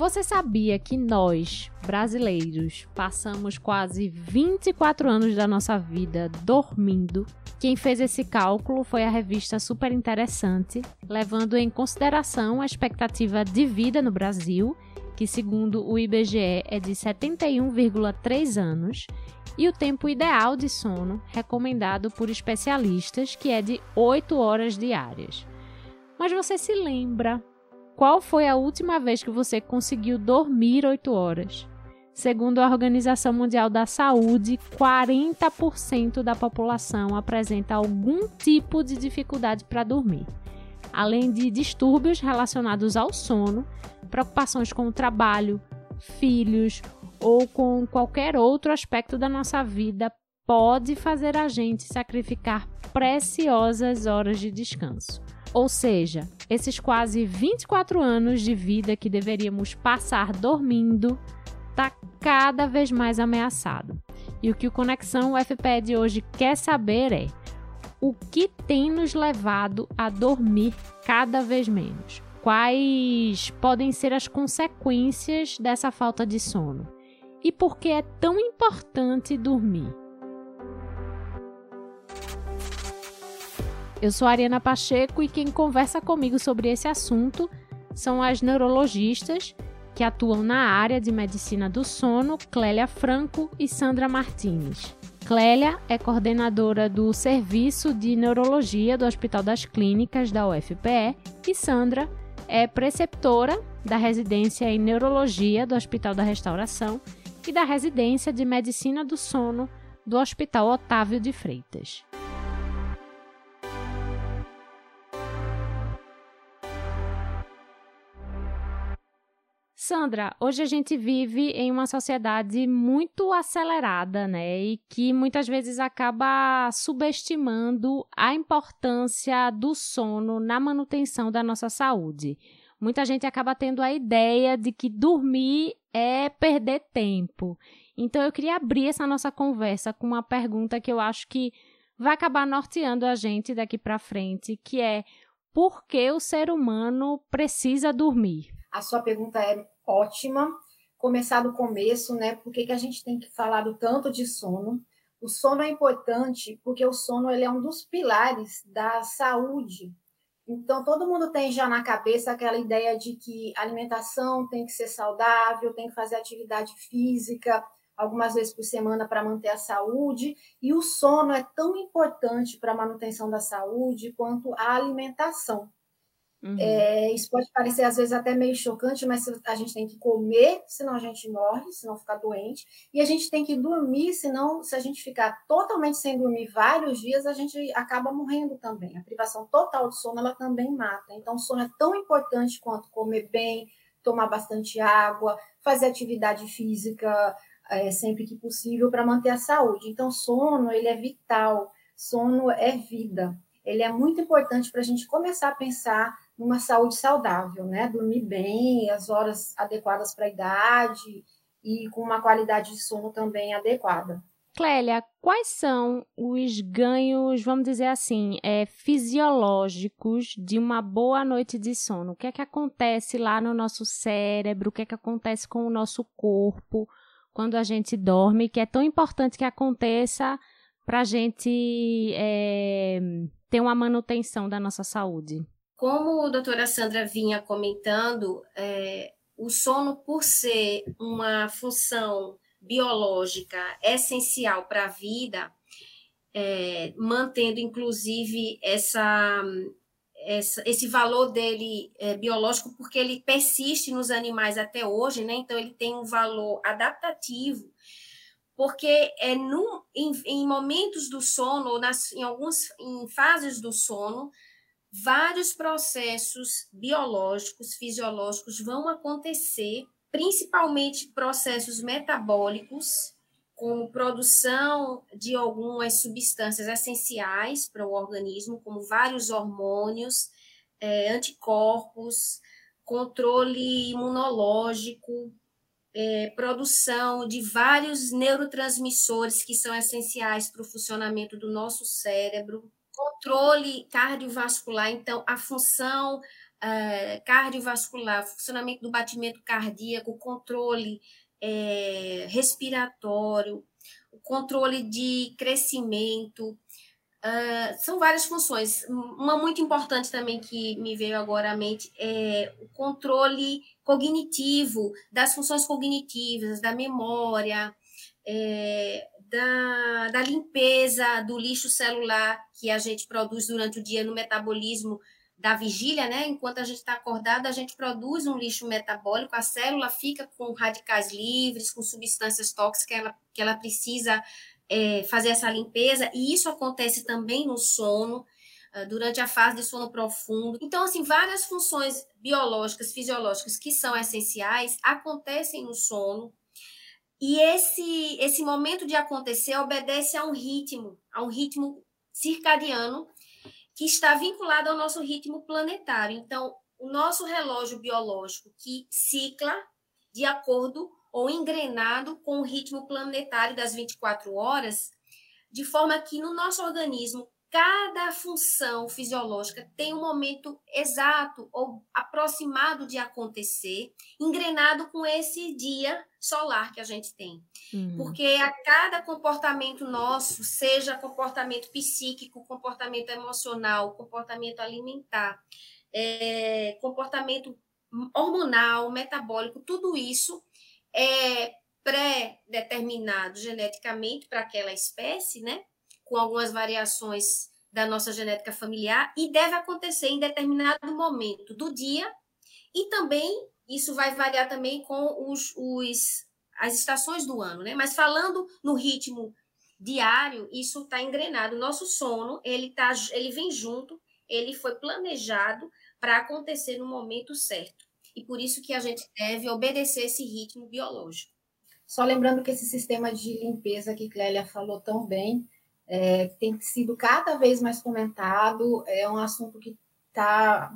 Você sabia que nós, brasileiros, passamos quase 24 anos da nossa vida dormindo? Quem fez esse cálculo foi a revista Super Interessante, levando em consideração a expectativa de vida no Brasil, que segundo o IBGE é de 71,3 anos, e o tempo ideal de sono recomendado por especialistas, que é de 8 horas diárias. Mas você se lembra qual foi a última vez que você conseguiu dormir 8 horas? Segundo a Organização Mundial da Saúde, 40% da população apresenta algum tipo de dificuldade para dormir, além de distúrbios relacionados ao sono, preocupações com o trabalho, filhos ou com qualquer outro aspecto da nossa vida pode fazer a gente sacrificar preciosas horas de descanso. Ou seja, esses quase 24 anos de vida que deveríamos passar dormindo está cada vez mais ameaçado. E o que o Conexão UFPE de hoje quer saber é o que tem nos levado a dormir cada vez menos? Quais podem ser as consequências dessa falta de sono? E por que é tão importante dormir? Eu sou Ariana Pacheco e quem conversa comigo sobre esse assunto são as neurologistas que atuam na área de medicina do sono, Clélia Franco e Sandra Martins. Clélia é coordenadora do Serviço de Neurologia do Hospital das Clínicas da UFPE e Sandra é preceptora da residência em Neurologia do Hospital da Restauração e da residência de Medicina do Sono do Hospital Otávio de Freitas. Sandra, hoje a gente vive em uma sociedade muito acelerada, né? E que muitas vezes acaba subestimando a importância do sono na manutenção da nossa saúde. Muita gente acaba tendo a ideia de que dormir é perder tempo. Então eu queria abrir essa nossa conversa com uma pergunta que eu acho que vai acabar norteando a gente daqui para frente, que é por que o ser humano precisa dormir? A sua pergunta é ótima. Começar do começo, né? Por que, que a gente tem que falar do tanto de sono? O sono é importante porque o sono ele é um dos pilares da saúde. Então, todo mundo tem já na cabeça aquela ideia de que alimentação tem que ser saudável, tem que fazer atividade física algumas vezes por semana para manter a saúde. E o sono é tão importante para a manutenção da saúde quanto a alimentação. Uhum. É, isso pode parecer às vezes até meio chocante, mas a gente tem que comer, senão a gente morre, senão fica doente, e a gente tem que dormir, senão se a gente ficar totalmente sem dormir vários dias, a gente acaba morrendo também. A privação total de sono ela também mata. Então, o sono é tão importante quanto comer bem, tomar bastante água, fazer atividade física é, sempre que possível para manter a saúde. Então, sono ele é vital, sono é vida. Ele é muito importante para a gente começar a pensar uma saúde saudável, né? Dormir bem, as horas adequadas para a idade e com uma qualidade de sono também adequada. Clélia, quais são os ganhos, vamos dizer assim, é, fisiológicos de uma boa noite de sono? O que é que acontece lá no nosso cérebro? O que é que acontece com o nosso corpo quando a gente dorme? Que é tão importante que aconteça para a gente é, ter uma manutenção da nossa saúde. Como a doutora Sandra vinha comentando, é, o sono, por ser uma função biológica essencial para a vida, é, mantendo inclusive essa, essa, esse valor dele é, biológico, porque ele persiste nos animais até hoje, né? então ele tem um valor adaptativo, porque é no, em, em momentos do sono, ou nas, em algumas em fases do sono, vários processos biológicos, fisiológicos vão acontecer, principalmente processos metabólicos, como produção de algumas substâncias essenciais para o organismo, como vários hormônios, é, anticorpos, controle imunológico, é, produção de vários neurotransmissores que são essenciais para o funcionamento do nosso cérebro, controle cardiovascular, então a função uh, cardiovascular, funcionamento do batimento cardíaco, controle é, respiratório, o controle de crescimento, Uh, são várias funções. Uma muito importante também que me veio agora à mente é o controle cognitivo, das funções cognitivas, da memória, é, da, da limpeza do lixo celular que a gente produz durante o dia no metabolismo da vigília, né? Enquanto a gente está acordado, a gente produz um lixo metabólico, a célula fica com radicais livres, com substâncias tóxicas que ela, que ela precisa é, fazer essa limpeza, e isso acontece também no sono, uh, durante a fase de sono profundo. Então, assim, várias funções biológicas, fisiológicas que são essenciais acontecem no sono, e esse, esse momento de acontecer obedece a um ritmo, a um ritmo circadiano que está vinculado ao nosso ritmo planetário. Então, o nosso relógio biológico que cicla de acordo ou engrenado com o ritmo planetário das 24 horas, de forma que no nosso organismo cada função fisiológica tem um momento exato ou aproximado de acontecer, engrenado com esse dia solar que a gente tem. Uhum. Porque a cada comportamento nosso, seja comportamento psíquico, comportamento emocional, comportamento alimentar, é, comportamento hormonal, metabólico, tudo isso é pré-determinado geneticamente para aquela espécie, né? Com algumas variações da nossa genética familiar e deve acontecer em determinado momento do dia e também isso vai variar também com os, os as estações do ano, né? Mas falando no ritmo diário, isso está engrenado. O nosso sono ele tá, ele vem junto, ele foi planejado para acontecer no momento certo e por isso que a gente deve obedecer esse ritmo biológico. Só lembrando que esse sistema de limpeza que Clélia falou tão bem é, tem sido cada vez mais comentado, é um assunto que está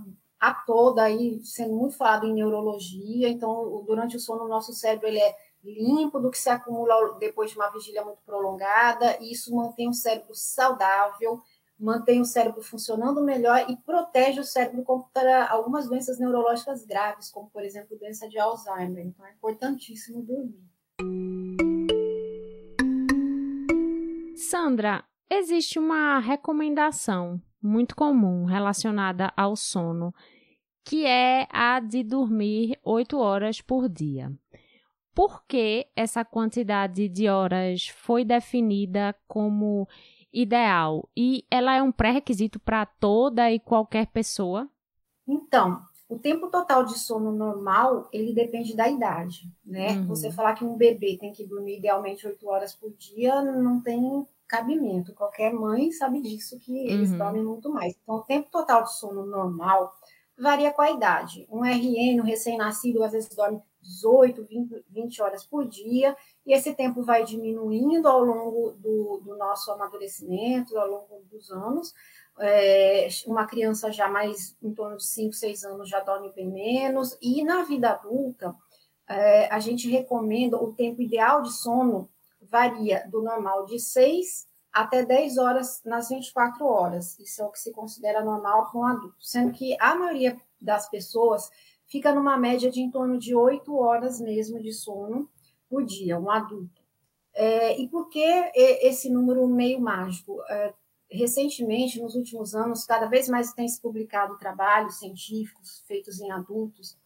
a toda aí sendo muito falado em neurologia, então durante o sono o nosso cérebro ele é limpo do que se acumula depois de uma vigília muito prolongada, e isso mantém o cérebro saudável, mantém o cérebro funcionando melhor e protege o cérebro contra algumas doenças neurológicas graves, como, por exemplo, doença de Alzheimer. Então, é importantíssimo dormir. Sandra, existe uma recomendação muito comum relacionada ao sono, que é a de dormir oito horas por dia. Por que essa quantidade de horas foi definida como ideal e ela é um pré-requisito para toda e qualquer pessoa? Então, o tempo total de sono normal, ele depende da idade, né? Uhum. Você falar que um bebê tem que dormir idealmente oito horas por dia, não tem cabimento. Qualquer mãe sabe disso, que eles uhum. dormem muito mais. Então, o tempo total de sono normal varia com a idade. Um RN, um recém-nascido, às vezes dorme 18, 20, 20 horas por dia, e esse tempo vai diminuindo ao longo do, do nosso amadurecimento, ao longo dos anos. É, uma criança já mais em torno de 5, 6 anos já dorme bem menos, e na vida adulta, é, a gente recomenda o tempo ideal de sono varia do normal de 6 até 10 horas nas 24 horas. Isso é o que se considera normal para um adulto, sendo que a maioria das pessoas fica numa média de em torno de 8 horas mesmo de sono por dia, um adulto. É, e por que esse número meio mágico? É, recentemente, nos últimos anos, cada vez mais tem se publicado trabalhos científicos feitos em adultos,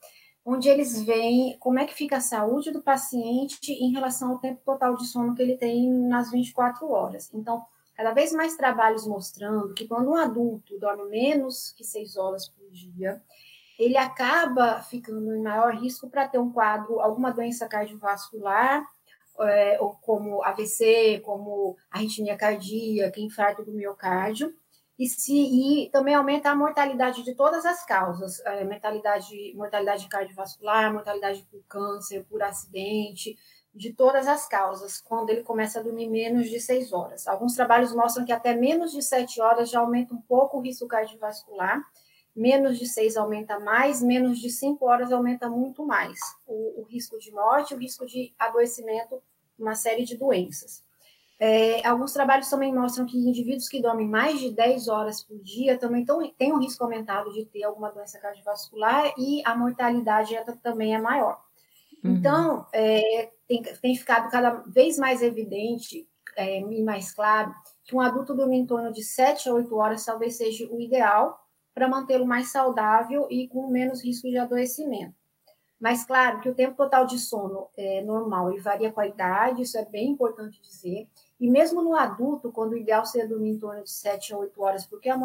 onde eles veem como é que fica a saúde do paciente em relação ao tempo total de sono que ele tem nas 24 horas. Então, cada vez mais trabalhos mostrando que quando um adulto dorme menos que 6 horas por dia, ele acaba ficando em maior risco para ter um quadro, alguma doença cardiovascular, é, ou como AVC, como arritmia cardíaca, infarto do miocárdio, e, se, e também aumenta a mortalidade de todas as causas, é, mortalidade, mortalidade cardiovascular, mortalidade por câncer, por acidente, de todas as causas, quando ele começa a dormir menos de seis horas. Alguns trabalhos mostram que até menos de sete horas já aumenta um pouco o risco cardiovascular, menos de seis aumenta mais, menos de cinco horas aumenta muito mais o, o, risco de morte, o risco de adoecimento, uma série de doenças. É, alguns trabalhos também mostram que indivíduos que dormem mais de 10 horas por dia também tão, têm um risco aumentado de ter alguma doença cardiovascular e a mortalidade também é maior. Uhum. Então, é, tem, tem, ficado cada vez mais evidente é, e mais claro que um adulto dormir em torno de 7 a 8 horas talvez seja o ideal para mantê-lo mais saudável e com menos risco de adoecimento. Mas, claro, que o tempo total de sono é normal e varia com a idade, isso é bem importante dizer. E mesmo no adulto, quando o ideal seria dormir em torno de 7 a 8 horas, porque a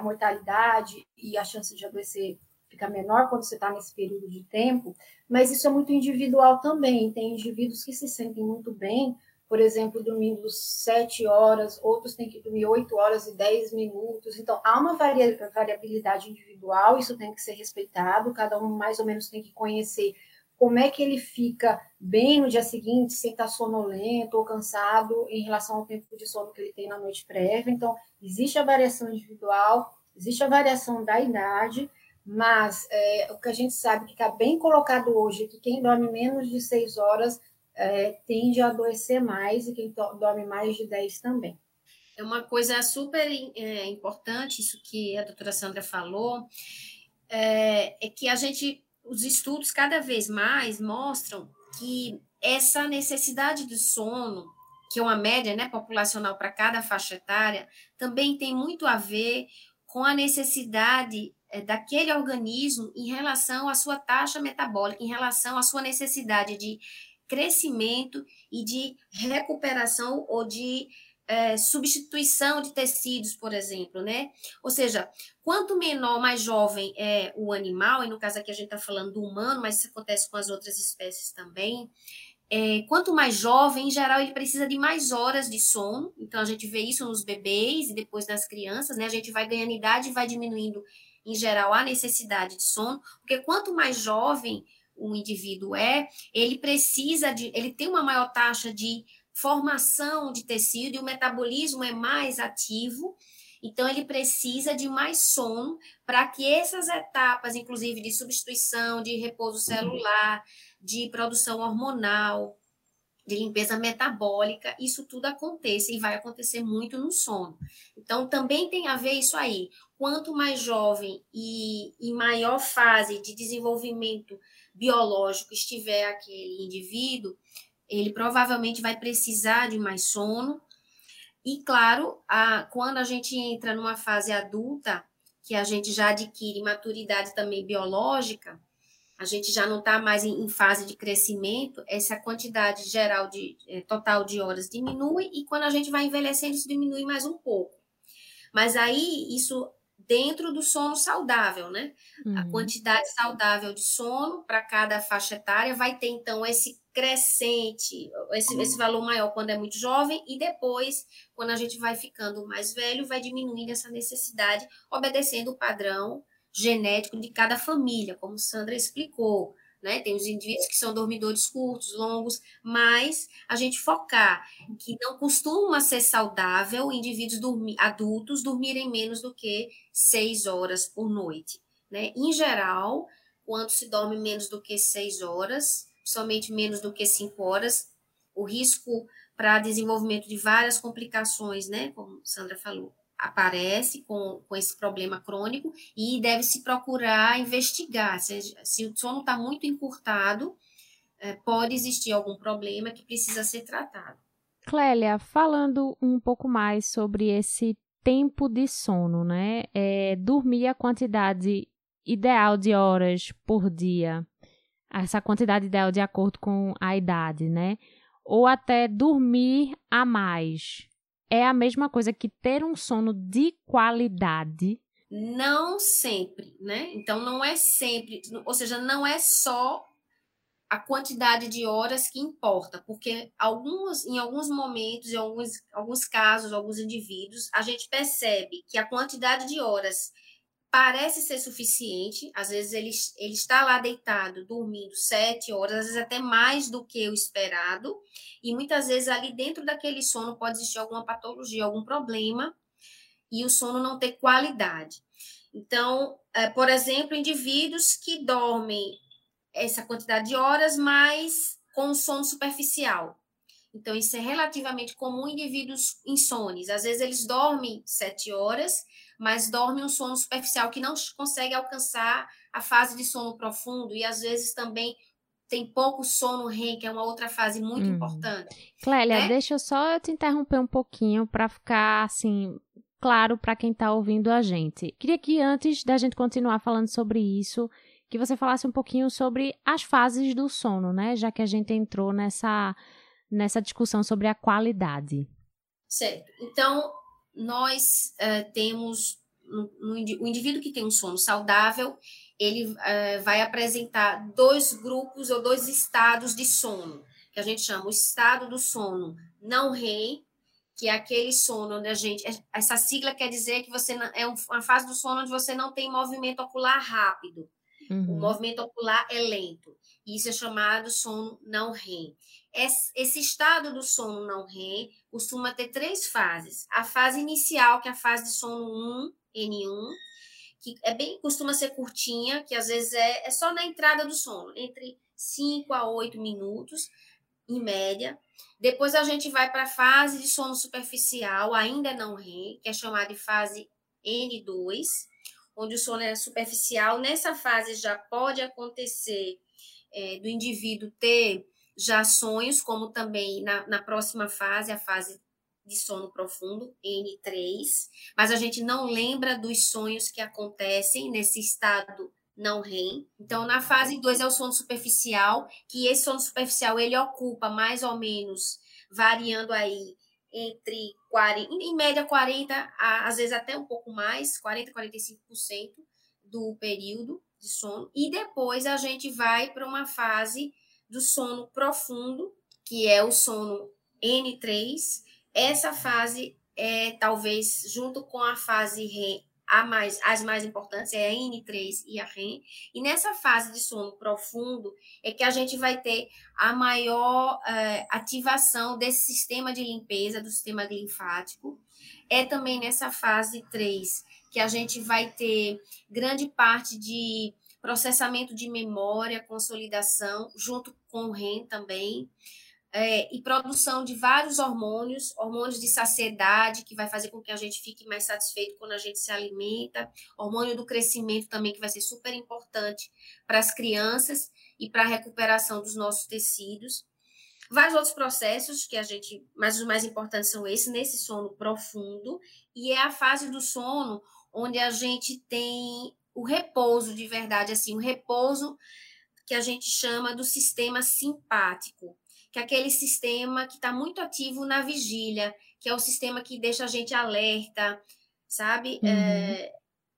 mortalidade e a chance de adoecer fica menor quando você está nesse período de tempo, mas isso é muito individual também. Tem indivíduos que se sentem muito bem, por exemplo, dormindo 7 horas, outros têm que dormir 8 horas e 10 minutos. Então, há uma variabilidade individual, isso tem que ser respeitado, cada um mais ou menos tem que conhecer como é que ele fica bem no dia seguinte, sem estar sonolento ou cansado em relação ao tempo de sono que ele tem na noite prévia. Então, existe a variação individual, existe a variação da idade, mas é, o que a gente sabe que está bem colocado hoje é que quem dorme menos de seis horas é, tende a adoecer mais e quem dorme mais de 10 também. É uma coisa super é, importante, isso que a doutora Sandra falou, é, é que a gente os estudos cada vez mais mostram que essa necessidade de sono, que é uma média né, populacional para cada faixa etária, também tem muito a ver com a necessidade é, daquele organismo em relação à sua taxa metabólica, em relação à sua necessidade de crescimento e de recuperação ou de é, substituição de tecidos, por exemplo, né? Ou seja, quanto menor, mais jovem é o animal, e no caso aqui a gente está falando do humano, mas isso acontece com as outras espécies também. É, quanto mais jovem, em geral, ele precisa de mais horas de sono. Então, a gente vê isso nos bebês e depois nas crianças, né? A gente vai ganhando idade e vai diminuindo, em geral, a necessidade de sono, porque quanto mais jovem o indivíduo é, ele precisa de, ele tem uma maior taxa de formação de tecido e o metabolismo é mais ativo, então ele precisa de mais sono para que essas etapas, inclusive de substituição, de repouso celular, de produção hormonal, de limpeza metabólica, isso tudo aconteça e vai acontecer muito no sono. Então também tem a ver isso aí. Quanto mais jovem e em maior fase de desenvolvimento biológico estiver aquele indivíduo, ele provavelmente vai precisar de mais sono. E, claro, a, quando a gente entra numa fase adulta, que a gente já adquire maturidade também biológica, a gente já não está mais em, em, fase de crescimento, essa quantidade geral de é, total de horas diminui, e quando a gente vai envelhecendo, isso diminui mais um pouco. Mas aí isso dentro do sono saudável, né? Uhum. A quantidade saudável de sono para cada faixa etária vai ter, então, esse crescente, esse, esse valor maior quando é muito jovem, e depois, quando a gente vai ficando mais velho, vai diminuindo essa necessidade, obedecendo o padrão genético de cada família, como Sandra explicou. Né? Tem os indivíduos que são dormidores curtos, longos, mas a gente focar que não costuma ser saudável indivíduos dormir, adultos dormirem menos do que seis horas por noite. Né? Em geral, quando se dorme menos do que seis horas, somente menos do que cinco horas, o risco para desenvolvimento de várias complicações, né, como Sandra falou, aparece com, com esse problema crônico e deve se procurar investigar. Se, se o sono está muito encurtado, é, pode existir algum problema que precisa ser tratado. Clélia, falando um pouco mais sobre esse tempo de sono, né? É, dormir a quantidade ideal de horas por dia essa quantidade ideal de acordo com a idade, né? Ou até dormir a mais. É a mesma coisa que ter um sono de qualidade. Não sempre, né? Então não é sempre, ou seja, não é só a quantidade de horas que importa, porque alguns, em alguns momentos, em alguns, alguns casos, alguns indivíduos, a gente percebe que a quantidade de horas parece ser suficiente. Às vezes ele, ele está lá deitado, dormindo sete horas, às vezes até mais do que o esperado. E muitas vezes ali dentro daquele sono pode existir alguma patologia, algum problema, e o sono não ter qualidade. Então, é, por exemplo, indivíduos que dormem essa quantidade de horas, mas com sono superficial. Então, isso é relativamente comum em indivíduos insones. Às vezes, eles dormem sete horas, mas dormem um sono superficial que não consegue alcançar a fase de sono profundo, e às vezes também tem pouco sono REM, que é uma outra fase muito hum. importante. Clélia, né? deixa eu só te interromper um pouquinho para ficar assim claro para quem está ouvindo a gente. Queria que antes da gente continuar falando sobre isso, que você falasse um pouquinho sobre as fases do sono, né? Já que a gente entrou nessa nessa discussão sobre a qualidade. Certo. Então, nós uh, temos o indivíduo que tem um sono saudável, ele uh, vai apresentar dois grupos ou dois estados de sono, que a gente chama o estado do sono não REM, que é aquele sono onde a gente. Essa sigla quer dizer que você não, é uma fase do sono onde você não tem movimento ocular rápido. Uhum. O movimento ocular é lento. Isso é chamado sono não REM. Esse estado do sono não REM costuma ter três fases. A fase inicial, que é a fase de sono 1, N1, que é bem, costuma ser curtinha, que às vezes é, é só na entrada do sono, entre 5 a 8 minutos, em média. Depois a gente vai para a fase de sono superficial, ainda não REM, que é chamada de fase N2, onde o sono é superficial. Nessa fase já pode acontecer é, do indivíduo ter já sonhos, como também na, na próxima fase, a fase de sono profundo, N3, mas a gente não lembra dos sonhos que acontecem nesse estado não REM. Então, na fase 2 é o sono superficial, que esse sono superficial ele ocupa mais ou menos, variando aí entre 40, em média 40, às vezes até um pouco mais, 40, 45% do período de sono. E depois a gente vai para uma fase do sono profundo, que é o sono N3. Essa fase é talvez junto com a fase REM, a mais, as mais importantes é a N3 e a REM. E nessa fase de sono profundo é que a gente vai ter a maior uh, ativação desse sistema de limpeza, do sistema linfático. É também nessa fase 3 que a gente vai ter grande parte de processamento de memória, consolidação, junto com o REM também, é, e produção de vários hormônios, hormônios de saciedade, que vai fazer com que a gente fique mais satisfeito quando a gente se alimenta, hormônio do crescimento também, que vai ser super importante para as crianças e para a recuperação dos nossos tecidos. Vários outros processos que a gente, mas os mais importantes são esses, nesse sono profundo, e é a fase do sono onde a gente tem o repouso de verdade, assim, o repouso que a gente chama do sistema simpático, que é aquele sistema que está muito ativo na vigília, que é o sistema que deixa a gente alerta, sabe? Uhum. É,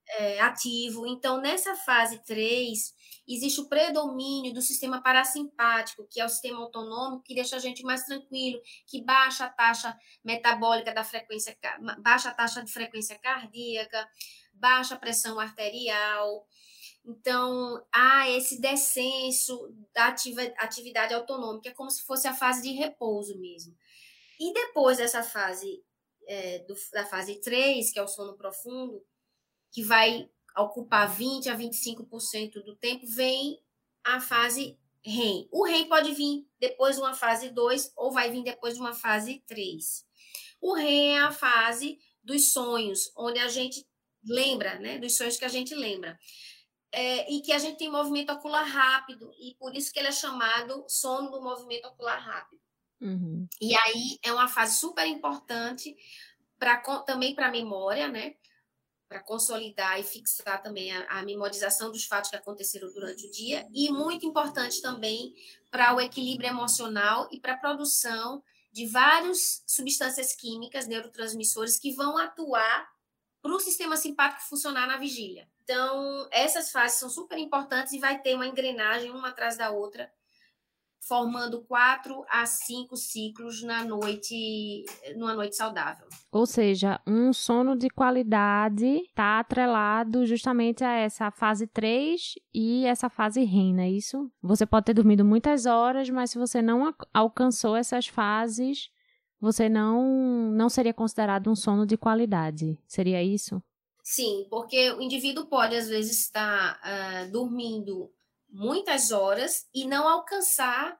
é, ativo. Então, nessa fase 3, existe o predomínio do sistema parasimpático, que é o sistema autonômico, que deixa a gente mais tranquilo, que baixa a taxa metabólica da frequência, baixa a taxa de frequência cardíaca, baixa pressão arterial. Então, há esse descenso da atividade autonômica, é como se fosse a fase de repouso mesmo. E depois dessa fase, é, do, da fase 3, que é o sono profundo, que vai ocupar 20 a 25% do tempo, vem a fase REM. O REM pode vir depois de uma fase 2 ou vai vir depois de uma fase 3. O REM é a fase dos sonhos, onde a gente lembra, né, dos sonhos que a gente lembra. É, e que a gente tem movimento ocular rápido, e por isso que ele é chamado sono do movimento ocular rápido. Uhum. E aí é uma fase super importante pra, também para a memória, né? Para consolidar e fixar também a, a, memorização dos fatos que aconteceram durante o dia, e muito importante também para o equilíbrio emocional e para a produção de várias substâncias químicas, neurotransmissores, que vão atuar para o sistema simpático funcionar na vigília. Então, essas fases são super importantes e vai ter uma engrenagem uma atrás da outra, formando quatro a cinco ciclos na noite, numa noite saudável. Ou seja, um sono de qualidade está atrelado justamente a essa fase 3 e essa fase REM, não é isso? Você pode ter dormido muitas horas, mas se você não alcançou essas fases, você não, não seria considerado um sono de qualidade. Seria isso? Sim, porque o indivíduo pode, às vezes, estar uh, dormindo muitas horas e não alcançar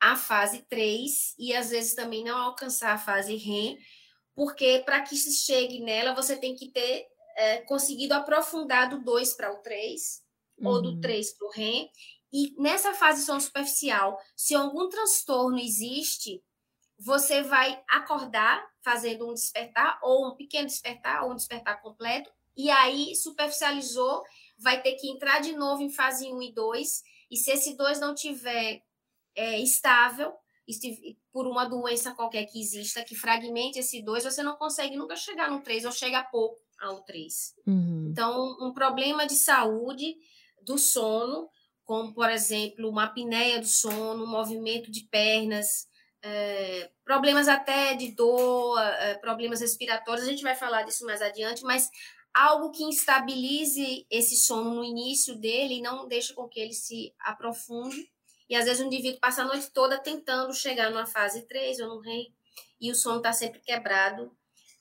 a fase 3 e às vezes também não alcançar a fase REM, porque para que se chegue nela, você tem que ter é, conseguido aprofundar do 2 para o 3, uhum. ou do 3 para o REM, e nessa fase sono superficial, se algum transtorno existe, você vai acordar fazendo um despertar, ou um pequeno despertar, ou um despertar completo, e aí superficializou, vai ter que entrar de novo em fase 1 e 2, e se esse 2 não tiver é, estável, por uma doença qualquer que exista, que fragmente esse 2, você não consegue nunca chegar no 3, ou chega pouco ao 3. Uhum. Então, um problema de saúde do sono, como, por exemplo, uma apneia do sono, um movimento de pernas, é, problemas até de dor, é, problemas respiratórios, a gente vai falar disso mais adiante, mas algo que instabilize esse sono no início dele e não deixe com que ele se aprofunde. E às vezes o indivíduo passa a noite toda tentando chegar numa fase 3 ou no REM, e o sono está sempre quebrado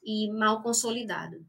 e mal consolidado.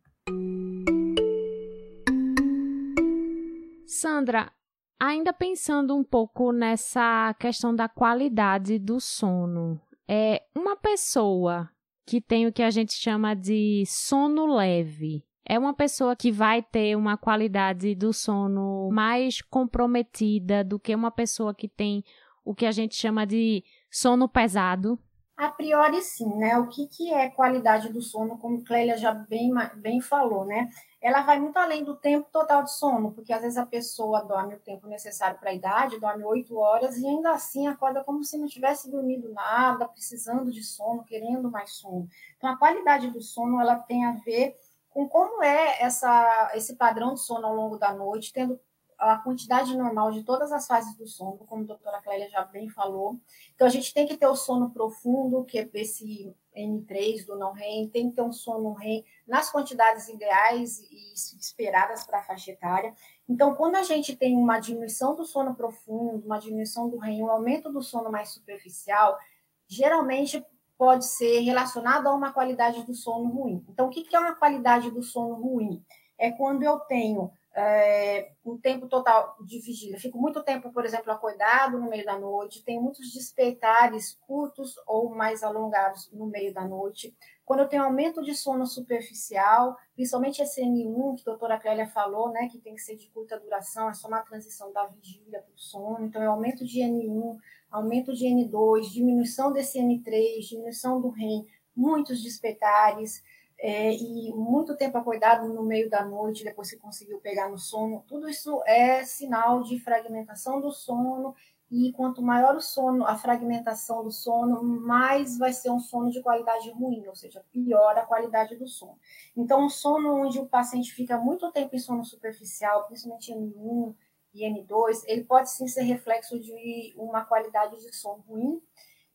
Sandra, ainda pensando um pouco nessa questão da qualidade do sono, é uma pessoa que tem o que a gente chama de sono leve, é uma pessoa que vai ter uma qualidade do sono mais comprometida do que uma pessoa que tem o que a gente chama de sono pesado? A priori, sim, né? O que, que é qualidade do sono, como Clélia já bem, bem falou, né? Ela vai muito além do tempo total de sono, porque às vezes a pessoa dorme o tempo necessário para a idade, dorme oito horas e ainda assim acorda como se não tivesse dormido nada, precisando de sono, querendo mais sono. Então, a qualidade do sono, ela tem a ver com como é essa, esse padrão de sono ao longo da noite, tendo a quantidade normal de todas as fases do sono, como a doutora Clélia já bem falou. Então, a gente tem que ter o sono profundo, que é esse N3 do não REM, tem que ter um sono REM nas quantidades ideais e esperadas para a faixa etária. Então, quando a gente tem uma diminuição do sono profundo, uma diminuição do REM, um aumento do sono mais superficial, geralmente pode ser relacionado a uma qualidade do sono ruim. Então, o que é uma qualidade do sono ruim? É quando eu tenho é, um tempo total de vigília. Fico muito tempo, por exemplo, acordado no meio da noite, tenho muitos despertares curtos ou mais alongados no meio da noite. Quando eu tenho aumento de sono superficial, principalmente esse N1 que a doutora Clélia falou, né, que tem que ser de curta duração, é só uma transição da vigília para o sono. Então, é aumento de N1, aumento de N2, diminuição desse N3, diminuição do REM, muitos despertares, é, e muito tempo acordado no meio da noite, depois que conseguiu pegar no sono, tudo isso é sinal de fragmentação do sono, e quanto maior o sono, a fragmentação do sono, mais vai ser um sono de qualidade ruim, ou seja, pior a qualidade do sono. Então, um sono onde o paciente fica muito tempo em sono superficial, principalmente N1 e N2, ele pode sim ser reflexo de uma qualidade de sono ruim,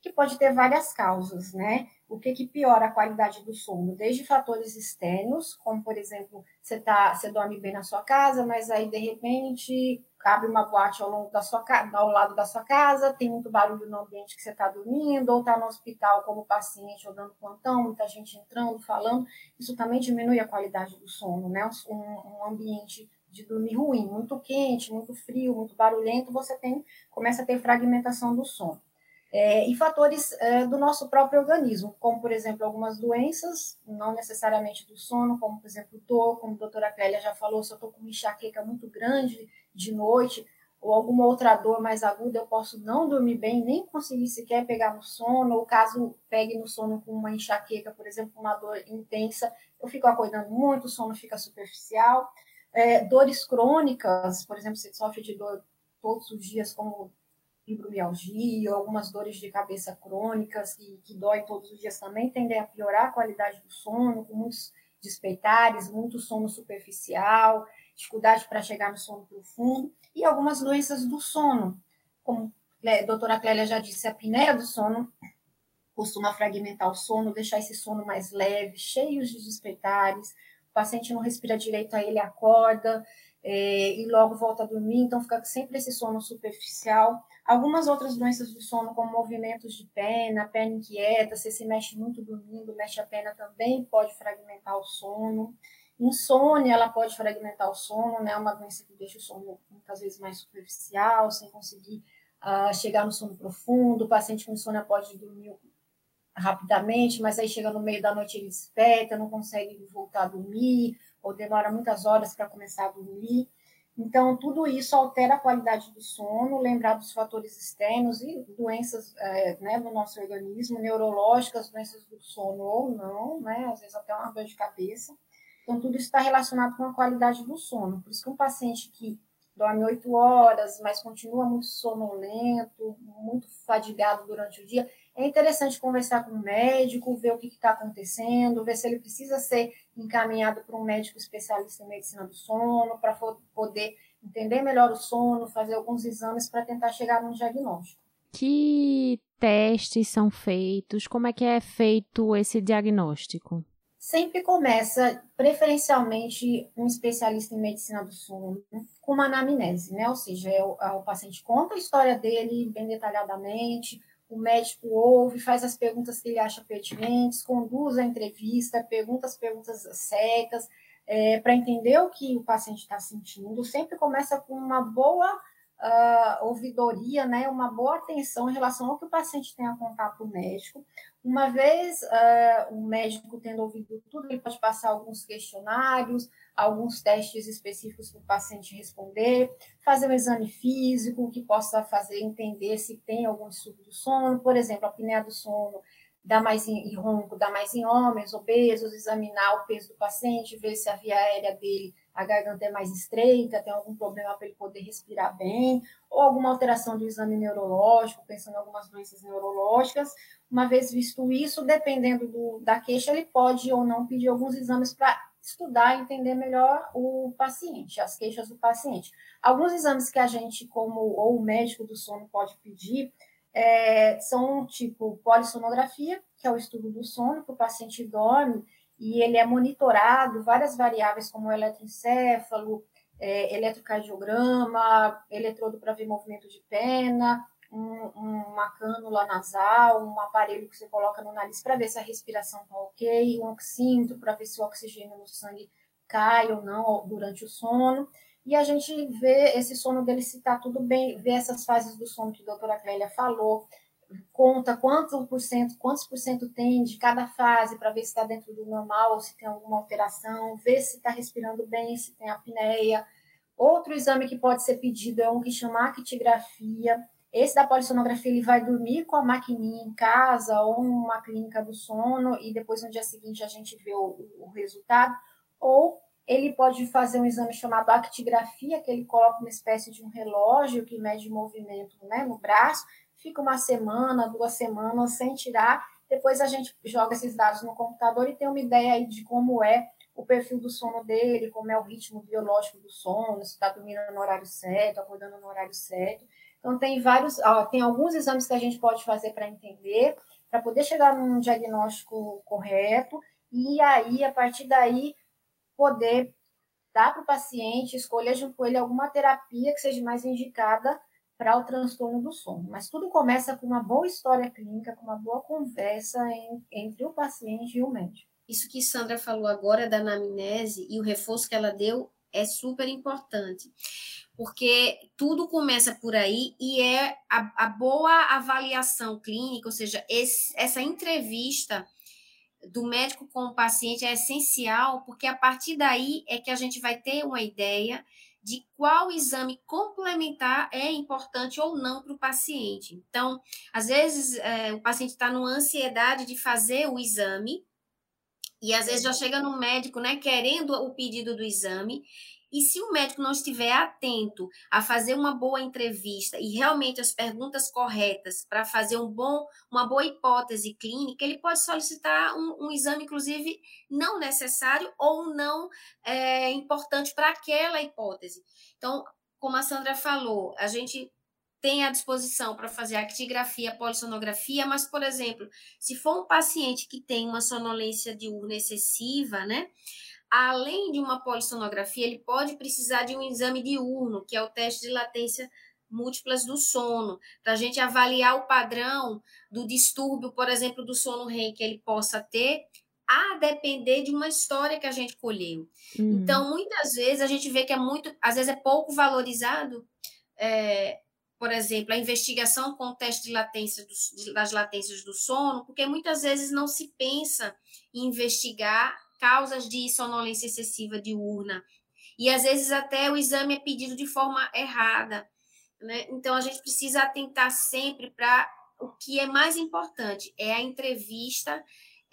que pode ter várias causas, né? O que, que piora a qualidade do sono? Desde fatores externos, como por exemplo, você, tá, você dorme bem na sua casa, mas aí de repente cabe uma boate ao, longo da sua, ao lado da sua casa, tem muito barulho no ambiente que você está dormindo, ou está no hospital como paciente ou dando plantão, muita gente entrando, falando, isso também diminui a qualidade do sono, né? Um, um ambiente de dormir ruim, muito quente, muito frio, muito barulhento, você tem começa a ter fragmentação do sono é, e fatores é, do nosso próprio organismo, como, por exemplo, algumas doenças, não necessariamente do sono, como, por exemplo, dor, como a doutora Clélia já falou, se eu estou com uma enxaqueca muito grande de noite, ou alguma outra dor mais aguda, eu posso não dormir bem, nem conseguir sequer pegar no sono, ou caso pegue no sono com uma enxaqueca, por exemplo, uma dor intensa, eu fico acordando muito, o sono fica superficial. É, dores crônicas, por exemplo, você sofre de dor todos os dias, como fibromialgia, algumas dores de cabeça crônicas que, que doem todos os dias também tendem a piorar a qualidade do sono, com muitos despeitares, muito sono superficial, dificuldade para chegar no sono profundo, e algumas doenças do sono, como a doutora Clélia já disse, a apneia do sono costuma fragmentar o sono, deixar esse sono mais leve, cheio de despeitares, o paciente não respira direito, aí ele acorda, é, e logo volta a dormir, então fica sempre esse sono superficial. Algumas outras doenças do sono, como movimentos de perna, perna inquieta, você se mexe muito dormindo, mexe a perna também pode fragmentar o sono. Insônia, ela pode fragmentar o sono, né? É uma doença que deixa o sono muitas vezes mais superficial, sem conseguir a chegar no sono profundo, o paciente com insônia pode dormir rapidamente, mas aí chega no meio da noite ele desperta, não consegue voltar a dormir, ou demora muitas horas para começar a dormir. Então, tudo isso altera a qualidade do sono, lembrar dos fatores externos e doenças é, né, no nosso organismo, neurológicas, doenças do sono ou não, né, às vezes até uma dor de cabeça. Então, tudo isso está relacionado com a qualidade do sono. Por isso que um paciente que dorme oito horas, mas continua muito sonolento, muito fadigado durante o dia, é interessante conversar com o médico, ver o que está acontecendo, ver se ele precisa ser encaminhado para um médico especialista em medicina do sono, para poder entender melhor o sono, fazer alguns exames para tentar chegar num diagnóstico. Que testes são feitos? Como é que é feito esse diagnóstico? Sempre começa, preferencialmente, um especialista em medicina do sono com uma anamnese, né? Ou seja, é o, o paciente conta a história dele bem detalhadamente, o médico ouve, faz as perguntas que ele acha pertinentes, conduz a entrevista, pergunta as perguntas certas, é, para entender o que o paciente está sentindo. Sempre começa com uma boa uh, ouvidoria, né, uma boa atenção em relação ao que o paciente tem a contar para o médico. Uma vez uh, o médico tendo ouvido tudo, ele pode passar alguns questionários, alguns testes específicos para o paciente responder, fazer um exame físico que possa fazer entender se tem algum distúrbio do sono, por exemplo, a apneia do sono dá mais em ronco, dá mais em homens obesos, examinar o peso do paciente, ver se a via aérea dele, a garganta é mais estreita, tem algum problema para ele poder respirar bem, ou alguma alteração do exame neurológico, pensando em algumas doenças neurológicas. Uma vez visto isso, dependendo do, da queixa, ele pode ou não pedir alguns exames para estudar e entender melhor o paciente, as queixas do paciente. Alguns exames que a gente, como ou o médico do sono, pode pedir é, são tipo polissonografia, que é o estudo do sono, que o paciente dorme e ele é monitorado, várias variáveis como eletroencefalo, é, eletrocardiograma, eletrodo para ver movimento de pena, um, uma cânula nasal, um aparelho que você coloca no nariz para ver se a respiração está ok, um oxímetro para ver se o oxigênio no sangue cai ou não durante o sono. E a gente vê esse sono dele se está tudo bem, vê essas fases do sono que a doutora Clélia falou, conta quantos por cento, quantos por cento tem de cada fase para ver se está dentro do normal ou se tem alguma alteração, ver se está respirando bem, se tem apneia. Outro exame que pode ser pedido é um que chama actigrafia. Esse da polissonografia ele vai dormir com a maquininha em casa ou uma clínica do sono e depois no dia seguinte a gente vê o, o resultado. Ou ele pode fazer um exame chamado actigrafia, que ele coloca uma espécie de um relógio que mede movimento né, no braço, fica uma semana, duas semanas sem tirar, depois a gente joga esses dados no computador e tem uma ideia aí de como é o perfil do sono dele, como é o ritmo biológico do sono, se está dormindo no horário certo, acordando no horário certo. Então tem vários, ó, tem alguns exames que a gente pode fazer para entender, para poder chegar num diagnóstico correto, e aí, a partir daí, poder dar para o paciente, escolher junto com ele alguma terapia que seja mais indicada para o transtorno do sono. Mas tudo começa com uma boa história clínica, com uma boa conversa em, entre o paciente e o médico. Isso que Sandra falou agora da anamnese e o reforço que ela deu é super importante, porque tudo começa por aí e é a, a boa avaliação clínica, ou seja, esse, essa entrevista do médico com o paciente é essencial, porque a partir daí é que a gente vai ter uma ideia de qual exame complementar é importante ou não para o paciente. Então, às vezes, é, o paciente está numa ansiedade de fazer o exame, e às vezes já chega no médico, né, querendo o pedido do exame, e se o médico não estiver atento a fazer uma boa entrevista e realmente as perguntas corretas para fazer um bom, uma boa hipótese clínica, ele pode solicitar um, um exame, inclusive, não necessário ou não é, importante para aquela hipótese. Então, como a Sandra falou, a gente tem à disposição para fazer actigrafia, polissonografia, mas, por exemplo, se for um paciente que tem uma sonolência diurna excessiva, né? Além de uma polissonografia, ele pode precisar de um exame diurno, que é o teste de latência múltiplas do sono, para a gente avaliar o padrão do distúrbio, por exemplo, do sono REM que ele possa ter, a depender de uma história que a gente colheu. Uhum. Então, muitas vezes a gente vê que é muito, às vezes é pouco valorizado é, por exemplo, a investigação com o teste de latência do, das latências do sono, porque muitas vezes não se pensa em investigar causas de sonolência excessiva diurna. E às vezes até o exame é pedido de forma errada. Né? Então a gente precisa atentar sempre para o que é mais importante, é a entrevista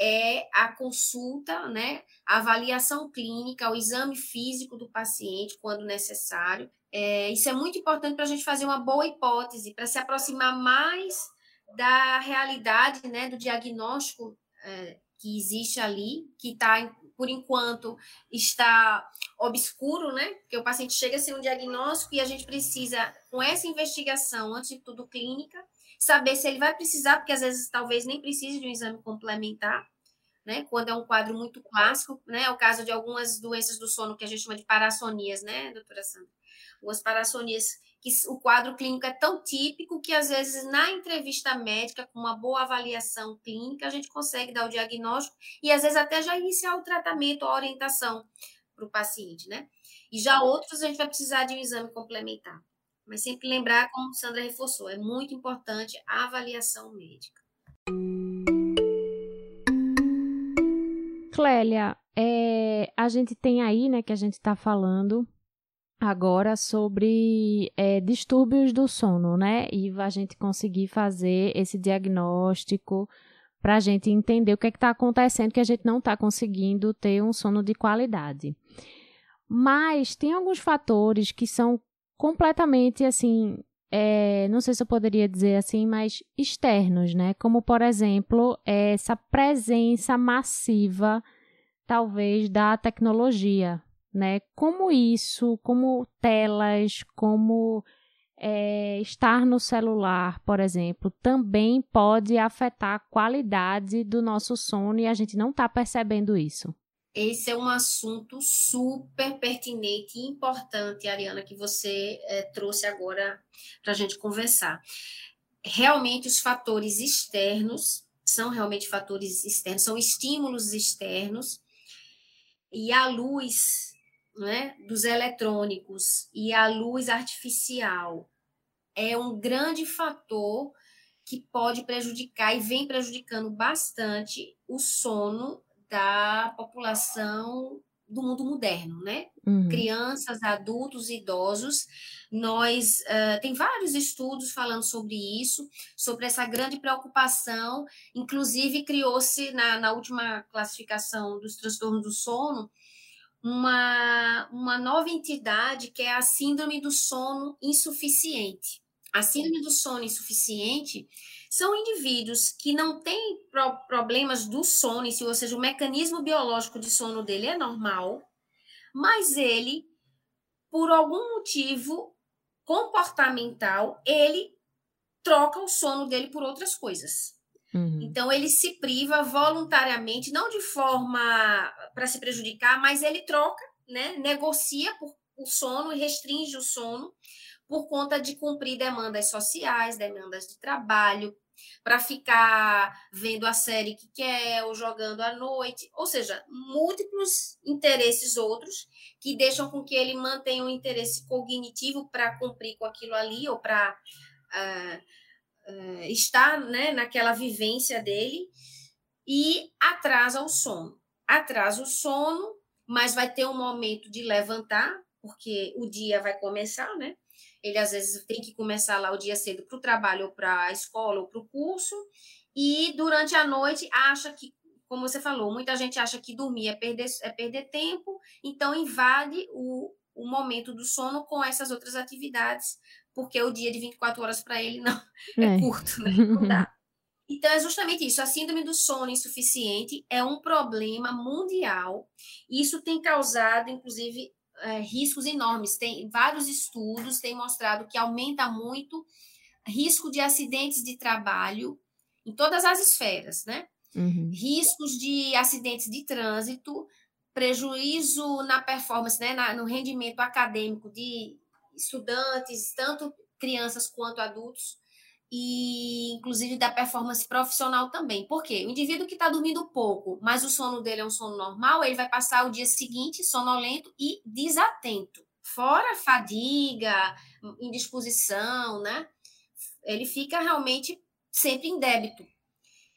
é a consulta, né, a avaliação clínica, o exame físico do paciente, quando necessário. É, isso é muito importante para a gente fazer uma boa hipótese, para se aproximar mais da realidade, né, do diagnóstico é, que existe ali, que está, por enquanto, está obscuro, né? Porque o paciente chega sem um diagnóstico e a gente precisa, com essa investigação, antes de tudo clínica, saber se ele vai precisar, porque às vezes talvez nem precise de um exame complementar, né? Quando é um quadro muito clássico, né? É o caso de algumas doenças do sono que a gente chama de parassonias, né, doutora Sandra? Algumas parassonias que o quadro clínico é tão típico que às vezes na entrevista médica, com uma boa avaliação clínica, a gente consegue dar o diagnóstico e às vezes até já iniciar o tratamento, a orientação para o paciente, né? E já outros a gente vai precisar de um exame complementar. Mas sempre lembrar, como Sandra reforçou, é muito importante a avaliação médica. Clélia, é, a gente tem aí, né, que a gente está falando agora sobre é, distúrbios do sono, né? E a gente conseguir fazer esse diagnóstico para a gente entender o que é está acontecendo, que a gente não está conseguindo ter um sono de qualidade. Mas tem alguns fatores que são completamente assim, é, não sei se eu poderia dizer assim, mas externos, né? Como, por exemplo, essa presença massiva, talvez, da tecnologia, né? Como isso, como telas, como é, estar no celular, por exemplo, também pode afetar a qualidade do nosso sono e a gente não está percebendo isso. Esse é um assunto super pertinente e importante, Ariana, que você é, trouxe agora para a gente conversar. Realmente, os fatores externos são realmente fatores externos, são estímulos externos, e a luz né, dos eletrônicos e a luz artificial é um grande fator que pode prejudicar e vem prejudicando bastante o sono da população do mundo moderno, né? Uhum. Crianças, adultos, idosos. Nós uh, tem vários estudos falando sobre isso, sobre essa grande preocupação. Inclusive criou-se na, na última classificação dos transtornos do sono uma, uma nova entidade que é a síndrome do sono insuficiente. A síndrome do sono insuficiente são indivíduos que não têm pro problemas do sono, ou seja, o mecanismo biológico de sono dele é normal, mas ele, por algum motivo comportamental, ele troca o sono dele por outras coisas. Uhum. Então ele se priva voluntariamente, não de forma para se prejudicar, mas ele troca, né, negocia por o sono e restringe o sono por conta de cumprir demandas sociais, demandas de trabalho, para ficar vendo a série que quer ou jogando à noite, ou seja, múltiplos interesses outros que deixam com que ele mantenha um interesse cognitivo para cumprir com aquilo ali ou para uh, uh, estar né, naquela vivência dele e atrasa o sono. Atrasa o sono, mas vai ter um momento de levantar, porque o dia vai começar, né? Ele às vezes tem que começar lá o dia cedo para o trabalho, ou para a escola, ou para o curso, e durante a noite acha que, como você falou, muita gente acha que dormir é perder, é perder tempo, então invade o, o momento do sono com essas outras atividades, porque o dia de 24 horas para ele não é, é curto, né? Não dá. Então, é justamente isso. A síndrome do sono insuficiente é um problema mundial. Isso tem causado, inclusive, é, riscos enormes. Tem vários estudos têm mostrado que aumenta muito risco de acidentes de trabalho em todas as esferas, né? Uhum. Riscos de acidentes de trânsito, prejuízo na performance, né, na, no rendimento acadêmico de estudantes, tanto crianças quanto adultos e inclusive da performance profissional também. Por quê? O indivíduo que está dormindo pouco, mas o sono dele é um sono normal, ele vai passar o dia seguinte sonolento e desatento. Fora fadiga, indisposição, né? Ele fica realmente sempre em débito.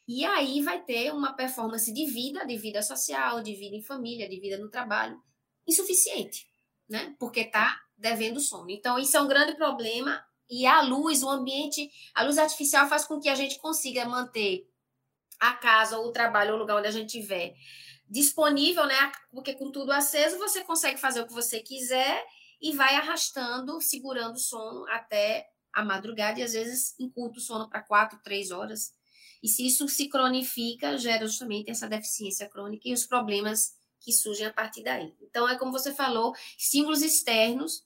E aí vai ter uma performance de vida, de vida social, de vida em família, de vida no trabalho, insuficiente, né? Porque está devendo sono. Então, isso é um grande problema. E a luz, o ambiente, a luz artificial faz com que a gente consiga manter a casa ou o trabalho o lugar onde a gente estiver disponível, né? Porque com tudo aceso você consegue fazer o que você quiser e vai arrastando, segurando o sono até a madrugada e às vezes encurta o sono para quatro, três horas. E se isso se cronifica, gera justamente essa deficiência crônica e os problemas que surgem a partir daí. Então, é como você falou, estímulos externos,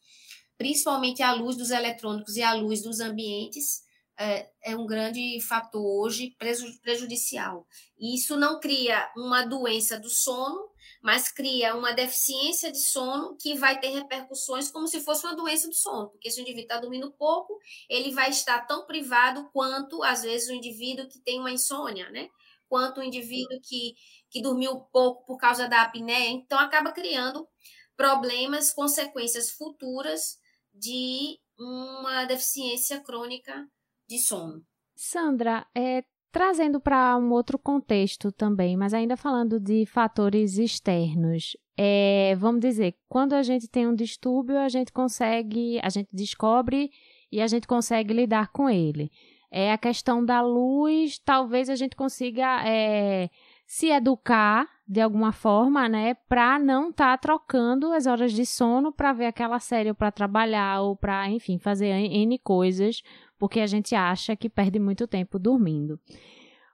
principalmente a luz dos eletrônicos e a luz dos ambientes, é, é um grande fator hoje prejudicial. E isso não cria uma doença do sono, mas cria uma deficiência de sono que vai ter repercussões como se fosse uma doença do sono, porque se o indivíduo está dormindo pouco, ele vai estar tão privado quanto, às vezes, o indivíduo que tem uma insônia, né? Quanto o indivíduo que, que dormiu pouco por causa da apneia. Então, acaba criando problemas, consequências futuras de uma deficiência crônica de sono. Sandra, é, trazendo para um outro contexto também, mas ainda falando de fatores externos, é, vamos dizer, quando a gente tem um distúrbio, a gente consegue, a gente descobre e a gente consegue lidar com ele. É a questão da luz, talvez a gente consiga é, se educar de alguma forma, né, para não estar tá trocando as horas de sono para ver aquela série ou para trabalhar ou para, enfim, fazer N coisas porque a gente acha que perde muito tempo dormindo.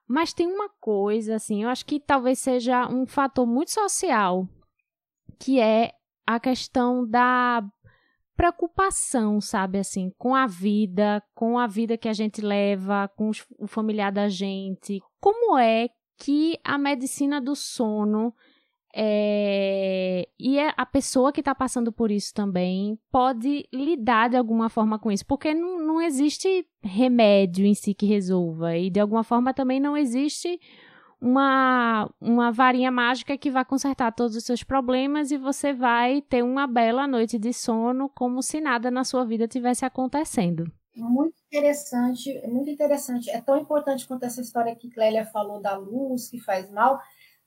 Mas tem uma coisa, assim, eu acho que talvez seja um fator muito social, que é a questão da preocupação, sabe, assim, com a vida, com a vida que a gente leva, com o familiar da gente. Como é que a medicina do sono é, e é a pessoa que está passando por isso também pode lidar de alguma forma com isso, porque não, não existe remédio em si que resolva, e de alguma forma também não existe uma, uma varinha mágica que vai consertar todos os seus problemas e você vai ter uma bela noite de sono como se nada na sua vida tivesse acontecendo. Muito interessante, muito interessante. É tão importante quanto essa história que Clélia falou da luz que faz mal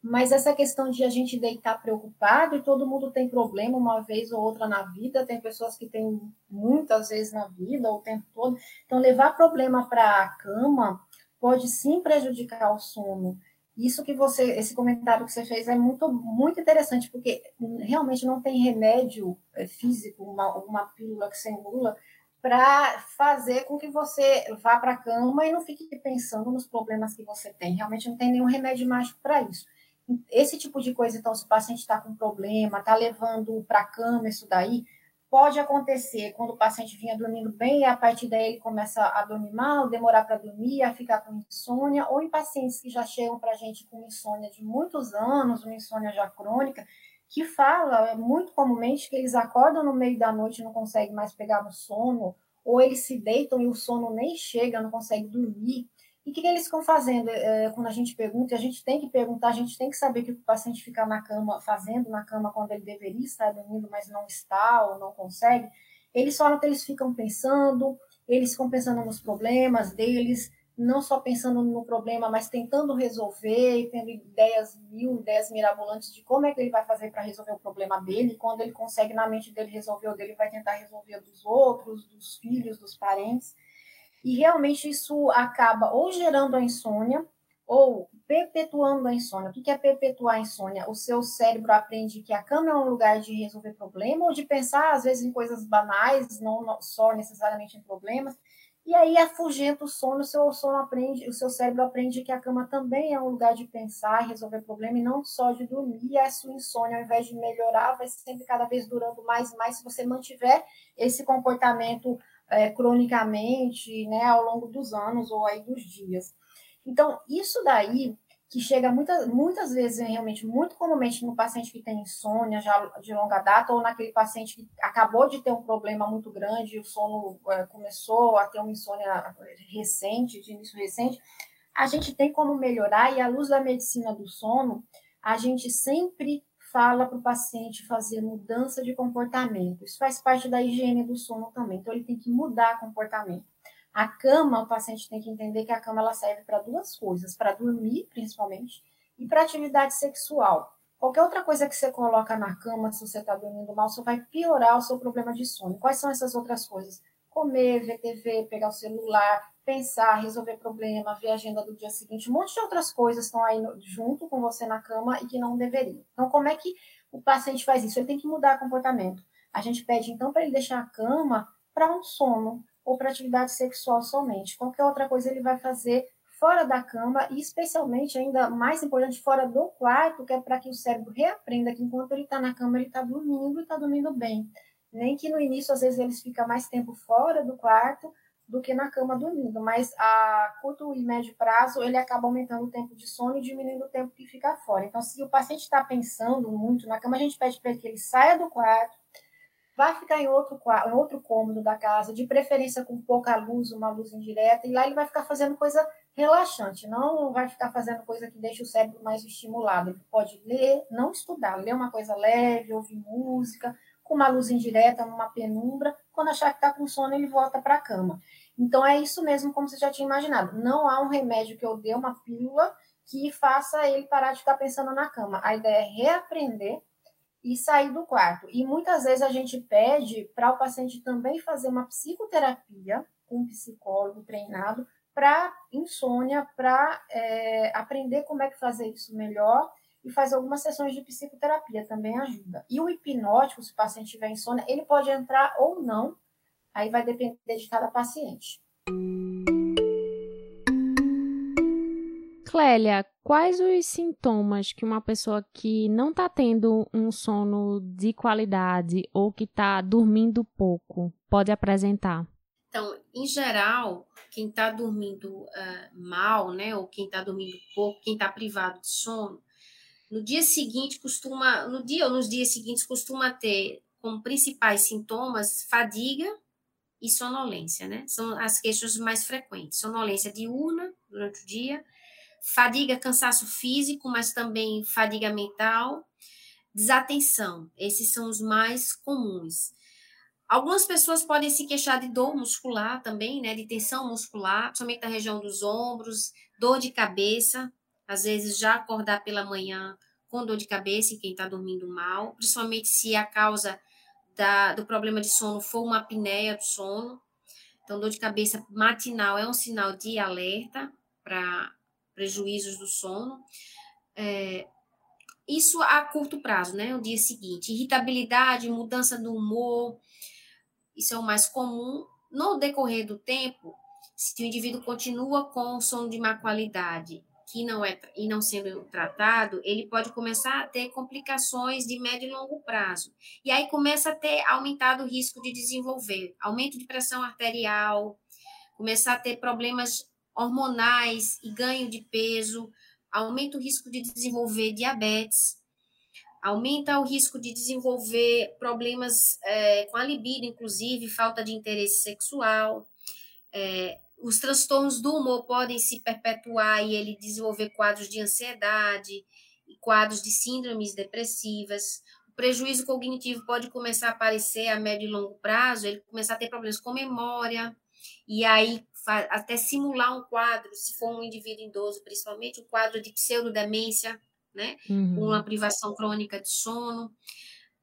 mas essa questão de a gente deitar preocupado e todo mundo tem problema uma vez ou outra na vida, tem pessoas que têm muitas vezes na vida, o tempo todo. Então, levar problema para a cama pode sim prejudicar o sono. Isso que você, esse comentário que você fez é muito, muito interessante, porque realmente não tem remédio é, físico, uma, uma pílula que você engula, para fazer com que você vá para a cama e não fique pensando nos problemas que você tem. Realmente não tem nenhum remédio mágico para isso esse tipo de coisa, então, se o paciente está com problema, está levando para a cama, isso daí, pode acontecer quando o paciente vinha dormindo bem e a partir daí ele começa a dormir mal, demorar para dormir, a ficar com insônia, ou em pacientes que já chegam para a gente com insônia de muitos anos, uma insônia já crônica, que fala muito comumente que eles acordam no meio da noite e não conseguem mais pegar no sono, ou eles se deitam e o sono nem chega, não consegue dormir. E o que, que, eles ficam fazendo? É, quando a gente pergunta, a gente tem que perguntar, a gente tem que saber que o paciente fica na cama, fazendo na cama quando ele deveria estar dormindo, mas não está ou não consegue. Eles falam que eles ficam pensando, eles ficam pensando nos problemas deles, não só pensando no problema, mas tentando resolver e tendo ideias, mil ideias mirabolantes de como é que ele vai fazer para resolver o problema dele. Quando ele consegue na mente dele resolver o dele, vai tentar resolver dos outros, dos filhos, dos parentes. E realmente isso acaba ou gerando a insônia ou perpetuando a insônia. O que é perpetuar a insônia? O seu cérebro aprende que a cama é um lugar de resolver problema ou de pensar, às vezes, em coisas banais, não só necessariamente em problemas. E aí afugenta o sono, o seu sono aprende, o seu cérebro aprende que a cama também é um lugar de pensar resolver problema e não só de dormir. E a sua insônia, ao invés de melhorar, vai sempre cada vez durando mais e mais se você mantiver esse comportamento é, cronicamente, né, ao longo dos anos ou aí dos dias. Então, isso daí que chega muitas, muitas vezes, realmente, muito comumente no paciente que tem insônia já de longa data, ou naquele paciente que acabou de ter um problema muito grande, o sono é, começou a ter uma insônia recente, de início recente, a gente tem como melhorar, e à luz da medicina do sono, a gente sempre fala para o paciente fazer mudança de comportamento. Isso faz parte da higiene do sono também. Então, ele tem que mudar comportamento. A cama, o paciente tem que entender que a cama ela serve para duas coisas, para dormir, principalmente, e para atividade sexual. Qualquer outra coisa que você coloca na cama, se você está dormindo mal, só vai piorar o seu problema de sono. Quais são essas outras coisas? Comer, ver TV, pegar o celular, pensar, resolver problema, ver a agenda do dia seguinte, um monte de outras coisas estão aí no, junto com você na cama e que não deveriam. Então, como é que o paciente faz isso? Ele tem que mudar comportamento. A gente pede, então, para ele deixar a cama para um sono ou para atividade sexual somente. Qualquer outra coisa ele vai fazer fora da cama e especialmente ainda mais importante fora do quarto, que é para que o cérebro reaprenda que enquanto ele está na cama ele está dormindo e está dormindo bem. Nem que no início às vezes eles ficam mais tempo fora do quarto do que na cama dormindo, mas a curto e médio prazo ele acaba aumentando o tempo de sono e diminuindo o tempo que fica fora. Então, se o paciente está pensando muito na cama, a gente pede para que ele saia do quarto, vá ficar em outro, em outro cômodo da casa, de preferência com pouca luz, uma luz indireta, e lá ele vai ficar fazendo coisa relaxante, não vai ficar fazendo coisa que deixa o cérebro mais estimulado. Ele pode ler, não estudar, ler uma coisa leve, ouvir música, com uma luz indireta, numa penumbra. Quando achar que está com sono, ele volta para a cama. Então é isso mesmo, como você já tinha imaginado. Não há um remédio que eu dê, uma pílula, que faça ele parar de ficar pensando na cama. A ideia é reaprender e sair do quarto. E muitas vezes a gente pede para o paciente também fazer uma psicoterapia com um psicólogo treinado para insônia, para é, aprender como é que fazer isso melhor e fazer algumas sessões de psicoterapia também ajuda. E o hipnótico, se o paciente tiver insônia, ele pode entrar ou não, aí vai depender de cada paciente. Clélia, quais os sintomas que uma pessoa que não está tendo um sono de qualidade ou que está dormindo pouco pode apresentar? Então, em geral, quem está dormindo uh, mal, né, ou quem está dormindo pouco, quem está privado de sono, no dia seguinte costuma, no dia ou nos dias seguintes costuma ter como principais sintomas fadiga e sonolência, né? São as queixas mais frequentes. Sonolência diurna durante o dia, fadiga, cansaço físico, mas também fadiga mental, desatenção. Esses são os mais comuns. Algumas pessoas podem se queixar de dor muscular também, né, de tensão muscular, principalmente na região dos ombros, dor de cabeça, às vezes já acordar pela manhã com dor de cabeça em quem está dormindo mal, principalmente se a causa da, do problema de sono for uma apneia do sono. Então, dor de cabeça matinal é um sinal de alerta para prejuízos do sono. É, isso a curto prazo, né? O dia seguinte. Irritabilidade, mudança do humor, isso é o mais comum. No decorrer do tempo, se o indivíduo continua com sono de má qualidade que não é e não sendo tratado, ele pode começar a ter complicações de médio e longo prazo. E aí começa a ter aumentado o risco de desenvolver aumento de pressão arterial, começar a ter problemas hormonais e ganho de peso, aumenta o risco de desenvolver diabetes, aumenta o risco de desenvolver problemas é, com a libido, inclusive falta de interesse sexual. É, os transtornos do humor podem se perpetuar e ele desenvolver quadros de ansiedade e quadros de síndromes depressivas. O prejuízo cognitivo pode começar a aparecer a médio e longo prazo, ele começar a ter problemas com memória, e aí até simular um quadro, se for um indivíduo idoso, principalmente, um quadro de pseudodemência, né? Uhum. Uma privação crônica de sono.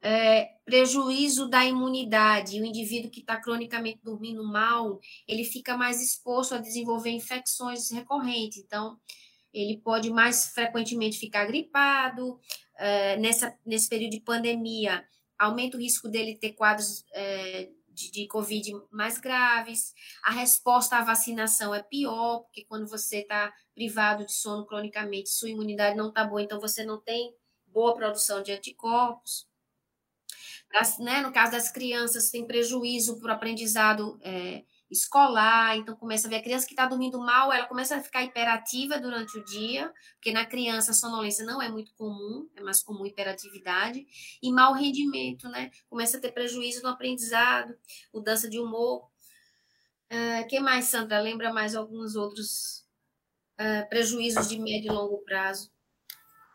É, prejuízo da imunidade. O indivíduo que está cronicamente dormindo mal, ele fica mais exposto a desenvolver infecções recorrentes. Então, ele pode mais frequentemente ficar gripado. É, nessa, nesse período de pandemia, aumenta o risco dele ter quadros é, de, de Covid mais graves. A resposta à vacinação é pior, porque quando você está privado de sono cronicamente, sua imunidade não está boa, então você não tem boa produção de anticorpos. As, né, no caso das crianças, tem prejuízo o aprendizado é, escolar, então começa a ver a criança que está dormindo mal, ela começa a ficar hiperativa durante o dia, porque na criança a sonolência não é muito comum, é mais comum hiperatividade, e mau rendimento, né? Começa a ter prejuízo no aprendizado, mudança de humor. Uh, que mais, Sandra? Lembra mais alguns outros uh, prejuízos de médio e longo prazo?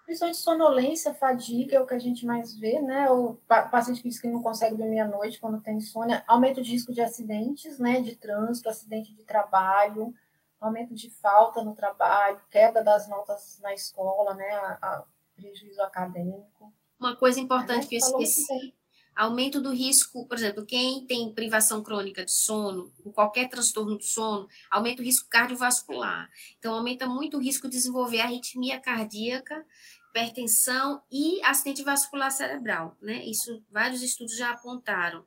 Principalmente sonolência, fadiga, é o que a gente mais vê, né? O paciente que diz que não consegue dormir à noite quando tem insônia, aumento de risco de acidentes, né? De trânsito, acidente de trabalho, aumento de falta no trabalho, queda das notas na escola, né? A, a prejuízo acadêmico. Uma coisa importante que eu esqueci aumento do risco, por exemplo, quem tem privação crônica de sono, ou qualquer transtorno do sono, aumenta o risco cardiovascular. Então, aumenta muito o risco de desenvolver arritmia cardíaca, hipertensão e acidente vascular cerebral, né? Isso vários estudos já apontaram.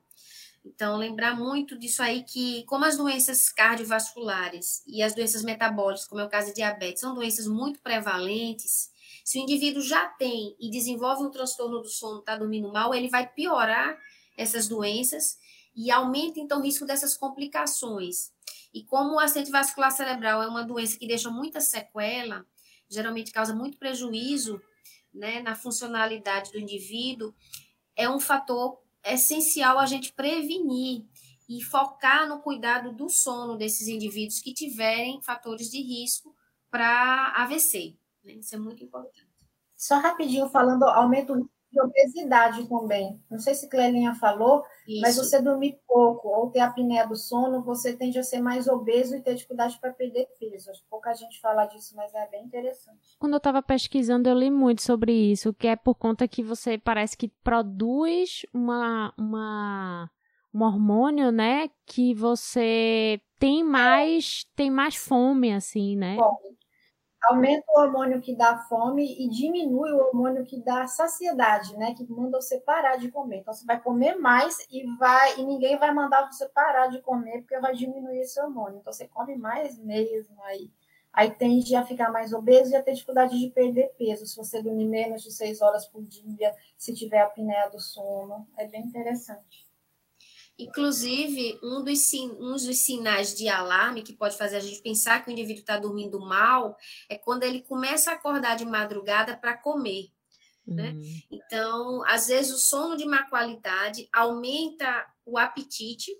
Então, lembrar muito disso aí que, como as doenças cardiovasculares e as doenças metabólicas, como é o caso de diabetes, são doenças muito prevalentes, se o indivíduo já tem e desenvolve um transtorno do sono, está dormindo mal, ele vai piorar essas doenças e aumenta então o risco dessas complicações. E como o acidente vascular cerebral é uma doença que deixa muita sequela, geralmente causa muito prejuízo né, na funcionalidade do indivíduo, é um fator essencial a gente prevenir e focar no cuidado do sono desses indivíduos que tiverem fatores de risco para AVC. Né? Isso é muito importante. Só rapidinho falando, aumento de obesidade também. Não sei se Clelinha falou, Isso. mas você dormir pouco ou ter apneia do sono, você tende a ser mais obeso e ter dificuldade para perder peso. Acho que pouca gente fala disso, mas é bem interessante. Quando eu estava pesquisando, eu li muito sobre isso, que é por conta que você parece que produz uma, uma um hormônio, né, que você tem mais tem mais fome assim, né? Fome aumenta o hormônio que dá fome e diminui o hormônio que dá saciedade, né? Que manda você parar de comer. Então você vai comer mais e vai e ninguém vai mandar você parar de comer porque vai diminuir esse hormônio. Então você come mais mesmo aí. Aí tende a ficar mais obeso e a ter dificuldade de perder peso. Se você dormir menos de seis horas por dia, se tiver apneia do sono, é bem interessante. Inclusive, um dos, um dos sinais de alarme que pode fazer a gente pensar que o indivíduo está dormindo mal é quando ele começa a acordar de madrugada para comer. Né? Uhum. Então, às vezes, o sono de má qualidade aumenta o apetite,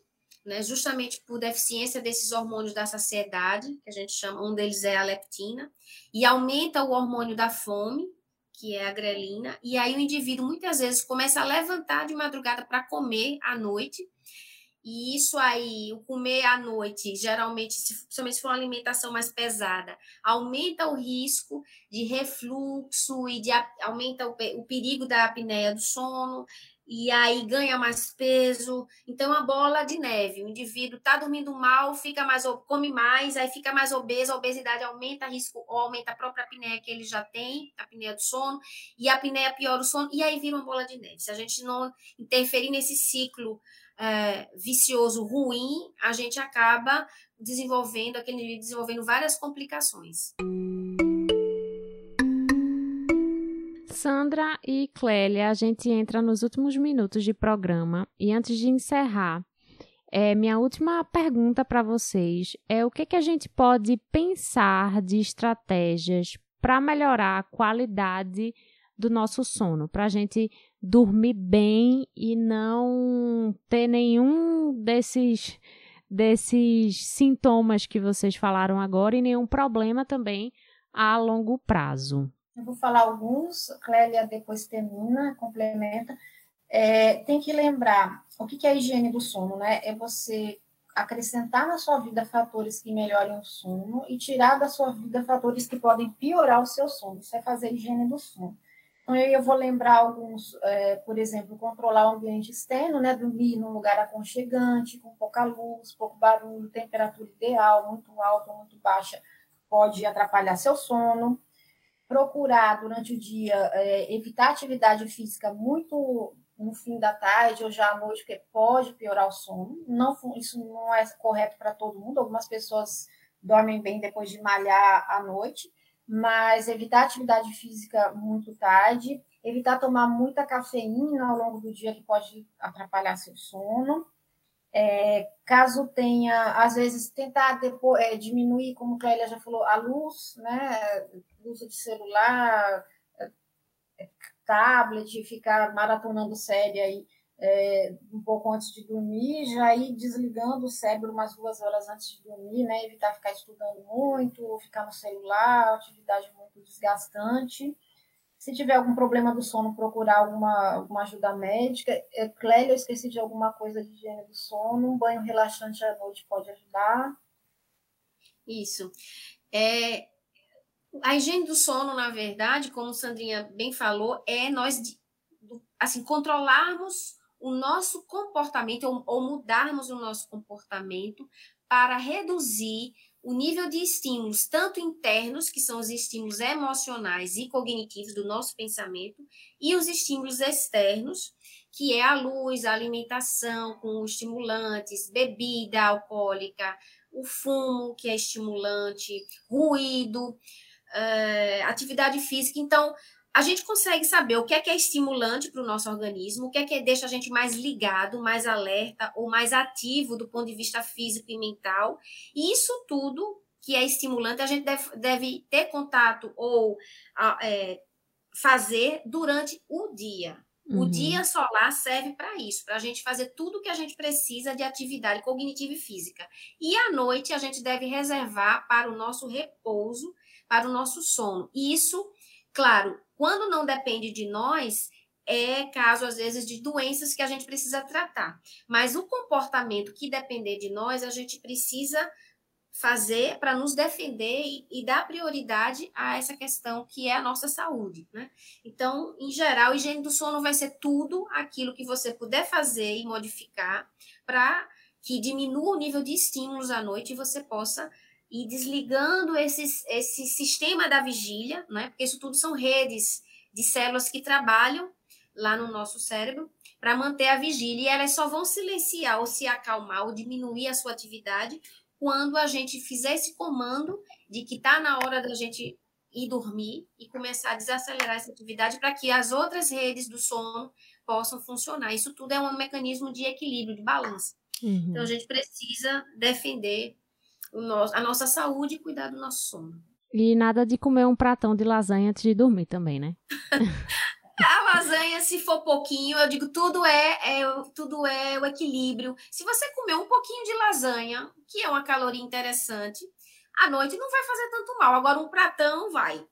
né? justamente por deficiência desses hormônios da saciedade, que a gente chama, um deles é a leptina, e aumenta o hormônio da fome, que é a grelina, e aí o indivíduo muitas vezes começa a levantar de madrugada para comer à noite, e isso aí, o comer à noite, geralmente, se, principalmente se for uma alimentação mais pesada, aumenta o risco de refluxo e de, aumenta o, o perigo da apneia do sono, e aí ganha mais peso. Então, é uma bola de neve. O indivíduo está dormindo mal, fica mais, come mais, aí fica mais obeso, a obesidade aumenta risco, aumenta a própria apneia que ele já tem, a apneia do sono, e a apneia piora o sono, e aí vira uma bola de neve. Se a gente não interferir nesse ciclo é, vicioso ruim, a gente acaba desenvolvendo, aquele indivíduo desenvolvendo várias complicações. Sandra e Clélia, a gente entra nos últimos minutos de programa e antes de encerrar, é, minha última pergunta para vocês é o que, que a gente pode pensar de estratégias para melhorar a qualidade do nosso sono, para a gente dormir bem e não ter nenhum desses desses sintomas que vocês falaram agora e nenhum problema também a longo prazo. Eu vou falar alguns, Clélia depois termina, complementa. É, tem que lembrar o que é a higiene do sono, né? É você acrescentar na sua vida fatores que melhorem o sono e tirar da sua vida fatores que podem piorar o seu sono. Isso é fazer higiene do sono. Então, eu vou lembrar alguns, é, por exemplo, controlar o ambiente externo, né? Dormir num lugar aconchegante, com pouca luz, pouco barulho, temperatura ideal, muito alta ou muito baixa, pode atrapalhar seu sono. Procurar, durante o dia, é, evitar atividade física muito no fim da tarde ou já à noite, porque pode piorar o sono. Não, isso não é correto para todo mundo. Algumas pessoas dormem bem depois de malhar à noite mas evitar atividade física muito tarde, evitar tomar muita cafeína ao longo do dia, que pode atrapalhar seu sono. É, caso tenha, às vezes, tentar depois, é, diminuir, como a Clélia já falou, a luz, né? Uso de celular, é, tablet, ficar maratonando série aí é, um pouco antes de dormir, já ir desligando o cérebro umas duas horas antes de dormir, né? Evitar ficar estudando muito, ficar no celular, atividade muito desgastante. Se tiver algum problema do sono, procurar alguma, alguma ajuda médica. É, Clélia, eu esqueci de alguma coisa de higiene do sono. Um banho relaxante à noite pode ajudar. Isso. É, a higiene do sono, na verdade, como Sandrinha bem falou, é nós assim controlarmos o nosso comportamento ou, ou mudarmos o nosso comportamento para reduzir o nível de estímulos, tanto internos, que são os estímulos emocionais e cognitivos do nosso pensamento, e os estímulos externos, que é a luz, a alimentação com estimulantes, bebida alcoólica, o fumo, que é estimulante, ruído, é, atividade física. Então, a gente consegue saber o que é que é estimulante para o nosso organismo, o que é que deixa a gente mais ligado, mais alerta ou mais ativo do ponto de vista físico e mental. E isso tudo que é estimulante, a gente deve, deve ter contato ou é, fazer durante o dia. Uhum. O dia solar serve para isso, para a gente fazer tudo o que a gente precisa de atividade cognitiva e física. E à noite a gente deve reservar para o nosso repouso, para o nosso sono. E isso, claro, quando não depende de nós, é caso, às vezes, de doenças que a gente precisa tratar. Mas o comportamento que depender de nós, a gente precisa fazer para nos defender e, e, dar prioridade a essa questão que é a nossa saúde, né? Então, em geral, higiene do sono vai ser tudo aquilo que você puder fazer e modificar para que diminua o nível de estímulos à noite e você possa e desligando esse, esse sistema da vigília, né? porque isso tudo são redes de células que trabalham lá no nosso cérebro para manter a vigília, e elas só vão silenciar ou se acalmar ou diminuir a sua atividade quando a gente fizer esse comando de que está na hora da gente ir dormir e começar a desacelerar essa atividade para que as outras redes do sono possam funcionar. Isso tudo é um mecanismo de equilíbrio, de balanço. Uhum. Então a gente precisa defender nosso, a nossa saúde e cuidar do nosso sono. E nada de comer um pratão de lasanha antes de dormir também, né? a lasanha, se for pouquinho, eu digo, tudo é, é, tudo é o equilíbrio. Se você comer um pouquinho de lasanha, que é uma caloria interessante, à noite não vai fazer tanto mal. Agora, um pratão vai.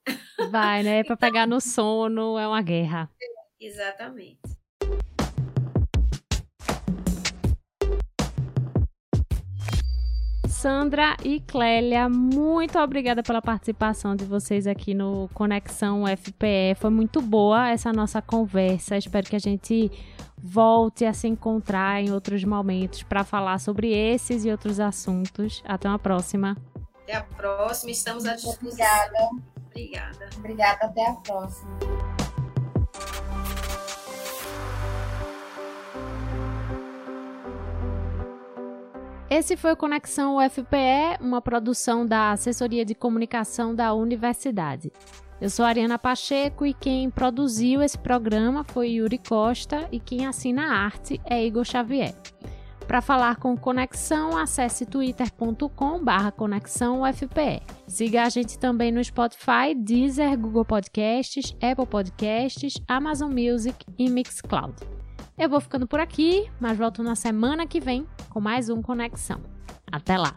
Vai, né? Para então, pegar no sono é uma guerra. Exatamente. Sandra e Clélia, muito obrigada pela participação de vocês aqui no Conexão FPE. Foi muito boa essa nossa conversa. Espero que a gente volte a se encontrar em outros momentos para falar sobre esses e outros assuntos. Até uma próxima. Até a próxima. Estamos à disposição. Obrigada. Obrigada. Obrigada. Até a próxima. Esse foi o Conexão UFPE, uma produção da Assessoria de Comunicação da Universidade. Eu sou Ariana Pacheco e quem produziu esse programa foi Yuri Costa e quem assina a arte é Igor Xavier. Para falar com Conexão, acesse twitter.com/barra Conexão UFPE. Siga a gente também no Spotify, Deezer, Google Podcasts, Apple Podcasts, Amazon Music e Mixcloud. Eu vou ficando por aqui, mas volto na semana que vem com mais um Conexão. Até lá!